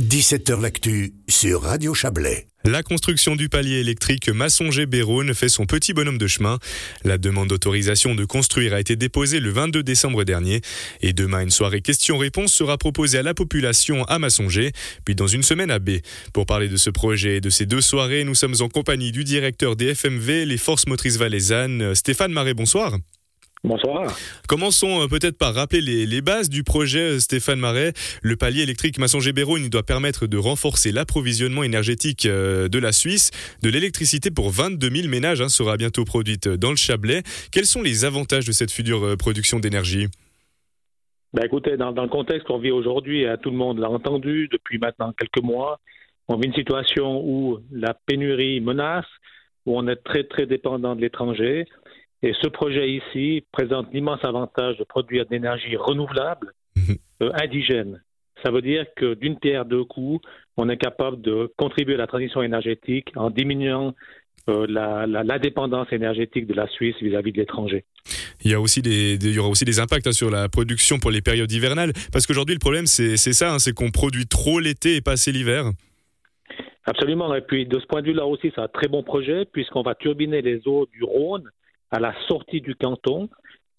17h L'actu sur Radio Chablais. La construction du palier électrique Massonger-Béronne fait son petit bonhomme de chemin. La demande d'autorisation de construire a été déposée le 22 décembre dernier. Et demain, une soirée questions-réponses sera proposée à la population à Massonger, puis dans une semaine à B. Pour parler de ce projet et de ces deux soirées, nous sommes en compagnie du directeur des FMV, les Forces Motrices Valaisannes, Stéphane Marais. Bonsoir. Bonsoir. Commençons euh, peut-être par rappeler les, bases du projet euh, Stéphane Marais. Le palier électrique Masson-Gébéron doit permettre de renforcer l'approvisionnement énergétique euh, de la Suisse. De l'électricité pour 22 000 ménages hein, sera bientôt produite dans le Chablais. Quels sont les avantages de cette future production d'énergie? Ben écoutez, dans, le contexte qu'on vit aujourd'hui, tout le monde l'a entendu depuis maintenant quelques mois, on vit une situation où la pénurie menace, où on est très très dépendant de l'étranger. Et ce projet ici présente l'immense avantage de produire de l'énergie renouvelable, mhm. euh, indigène. Ça veut dire que d'une pierre deux coups, on est capable de contribuer à la transition énergétique en diminuant euh, la, la, dépendance énergétique de la Suisse vis-à-vis de l'étranger. Il y, a aussi des, il y aura aussi des impacts hein, sur la production pour les périodes hivernales, parce qu'aujourd'hui le problème c'est ça, hein, c'est qu'on produit trop l'été et pas assez l'hiver. Absolument, et puis de ce point de vue-là aussi, c'est un très bon projet, puisqu'on va turbiner les eaux du Rhône à la sortie du canton,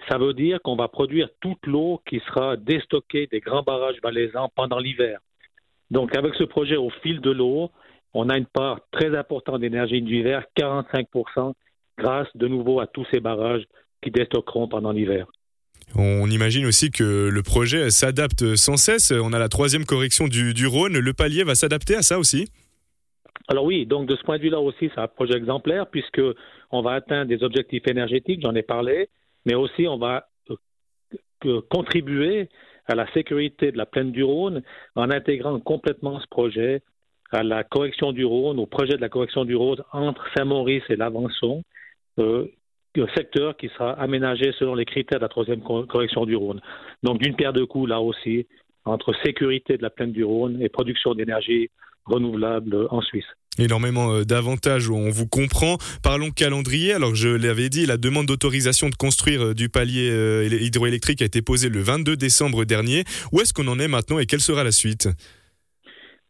ça veut dire qu'on va produire toute l'eau qui sera déstockée des grands barrages valaisans pendant l'hiver. Donc avec ce projet au fil de l'eau, on a une part très importante d'énergie d'hiver, 45%, grâce de nouveau à tous ces barrages qui déstockeront pendant l'hiver. On imagine aussi que le projet s'adapte sans cesse. On a la troisième correction du Rhône. Le palier va s'adapter à ça aussi? Alors oui, donc de ce point de vue-là aussi, c'est un projet exemplaire puisque on va atteindre des objectifs énergétiques, j'en ai parlé, mais aussi on va euh, contribuer à la sécurité de la plaine du Rhône en intégrant complètement ce projet à la correction du Rhône, au projet de la correction du Rhône entre Saint-Maurice et l'Avançon, euh, un secteur qui sera aménagé selon les critères de la troisième correction du Rhône. Donc d'une paire de coups là aussi entre sécurité de la plaine du Rhône et production d'énergie renouvelable en Suisse énormément euh, d'avantages, on vous comprend. Parlons calendrier. Alors je l'avais dit, la demande d'autorisation de construire euh, du palier euh, hydroélectrique a été posée le 22 décembre dernier. Où est-ce qu'on en est maintenant et quelle sera la suite?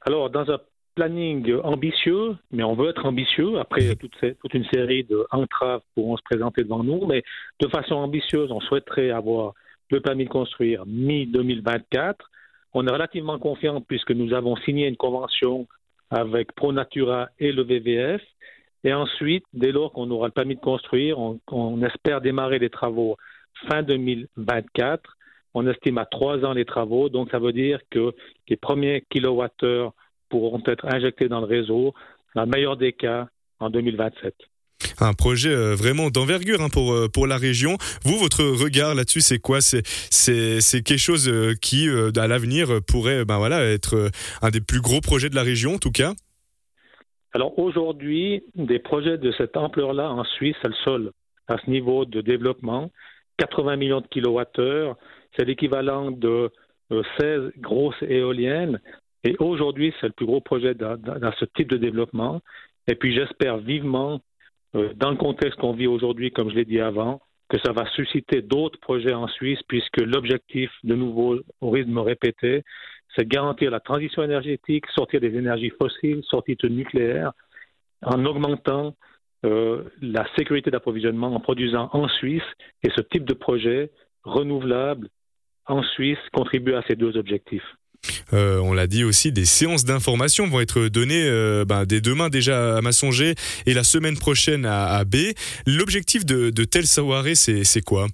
Alors dans un planning ambitieux, mais on veut être ambitieux. Après, toute, toute une série d'entraves pourront se présenter devant nous, mais de façon ambitieuse, on souhaiterait avoir le permis de construire mi-2024. On est relativement confiant puisque nous avons signé une convention avec ProNatura et le VVF. Et ensuite, dès lors qu'on aura le permis de construire, on, espère démarrer les travaux fin 2024. On estime à trois ans les travaux, donc ça veut dire que les premiers kilowattheures pourront être injectés dans le réseau, dans le meilleur des cas, en 2027 un projet euh, vraiment d'envergure hein, pour euh, pour la région. Vous, votre regard là-dessus, c'est quoi? C'est c'est quelque chose euh, qui, à l'avenir, pourrait ben voilà être un des plus gros projets de la région, en tout cas? Alors aujourd'hui, des projets de cette ampleur-là en Suisse, c'est le seul à ce niveau de développement. 80 millions de kilowattheures, c'est l'équivalent de 16 grosses éoliennes. Et aujourd'hui, c'est le plus gros projet dans, ce type de développement. Et puis j'espère vivement dans le contexte qu'on vit aujourd'hui, comme je l'ai dit avant, que ça va susciter d'autres projets en Suisse, puisque l'objectif, de nouveau, au rythme répété, c'est garantir la transition énergétique, sortir des énergies fossiles, sortir du nucléaire, en augmentant euh, la sécurité d'approvisionnement en produisant en Suisse. Et ce type de projet renouvelable en Suisse contribue à ces deux objectifs. Euh, on l'a dit aussi, des séances d'information vont être données euh, ben, dès demain déjà à Massonger et la semaine prochaine à, B. L'objectif de, de soirées, c'est quoi?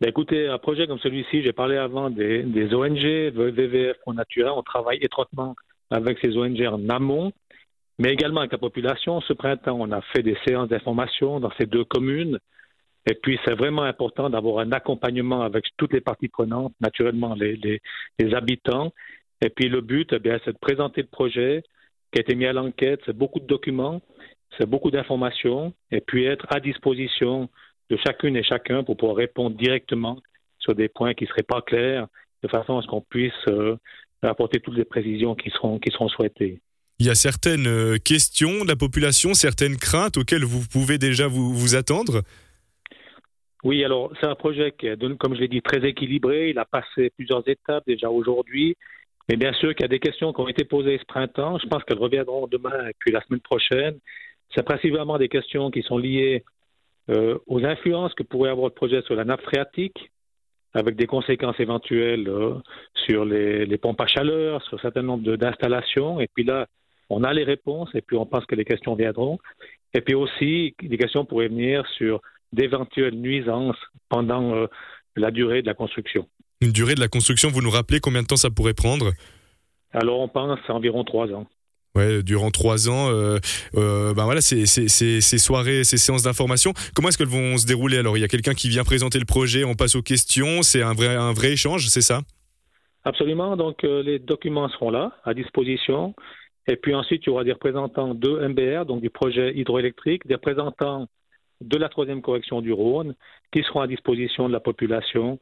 Ben écoutez, un projet comme celui-ci, j'ai parlé avant des, des ONG, VVF pour Natura, on travaille étroitement avec ces ONG en amont, mais également avec la population. Ce printemps, on a fait des séances d'information dans ces deux communes. Et puis, c'est vraiment important d'avoir un accompagnement avec toutes les parties prenantes, naturellement les, habitants. Et puis, le but, eh c'est de présenter le projet qui a été mis à l'enquête. C'est beaucoup de documents, c'est beaucoup d'informations, et puis être à disposition de chacune et chacun pour pouvoir répondre directement sur des points qui ne seraient pas clairs, de façon à ce qu'on puisse euh, apporter toutes les précisions qui seront, qui seront souhaitées. Il y a certaines euh, questions de la population, certaines craintes auxquelles vous pouvez déjà vous attendre oui, alors c'est un projet qui est, comme je l'ai dit, très équilibré. Il a passé plusieurs étapes déjà aujourd'hui. Mais bien sûr qu'il y a des questions qui ont été posées ce printemps. Je pense qu'elles reviendront demain et puis la semaine prochaine. C'est principalement des questions qui sont liées euh, aux influences que pourrait avoir le projet sur la nappe phréatique, avec des conséquences éventuelles euh, sur les, les, pompes à chaleur, sur un certain nombre d'installations. Et puis là, on a les réponses et puis on pense que les questions viendront. Et puis aussi, des questions pourraient venir sur d'éventuelles nuisances pendant euh, la durée de la construction. Une durée de la construction, vous nous rappelez combien de temps ça pourrait prendre? Alors on pense à environ trois ans. Ouais, durant trois ans, euh, euh, ben voilà, ces, ces, ces, soirées, ces séances d'information, comment est-ce qu'elles vont se dérouler Alors, il y a quelqu'un qui vient présenter le projet, on passe aux questions, c'est un vrai, un vrai échange, c'est ça? Absolument, donc les documents seront là, à disposition, et puis ensuite, il y aura des représentants de MBR, donc du projet hydroélectrique, des représentants de la troisième correction du Rhône, qui seront à disposition de la population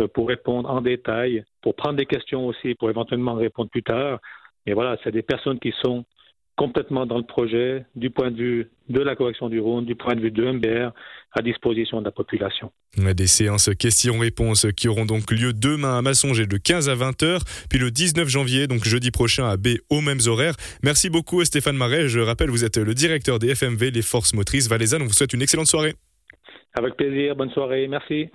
euh, pour répondre en détail, pour prendre des questions aussi, pour éventuellement répondre plus tard. Et voilà, c'est des personnes qui sont complètement dans le projet, du point de vue de la correction du Rhône, du point de vue de MBR, à disposition de la population. Des séances questions-réponses qui auront donc lieu demain à Massonger de 15 à 20 heures, puis le 19 janvier, donc jeudi prochain à B aux mêmes horaires. Merci beaucoup Stéphane Marais. Je rappelle, vous êtes le directeur des FMV, les forces motrices valaisannes. On vous souhaite une excellente soirée. Avec plaisir. Bonne soirée. Merci.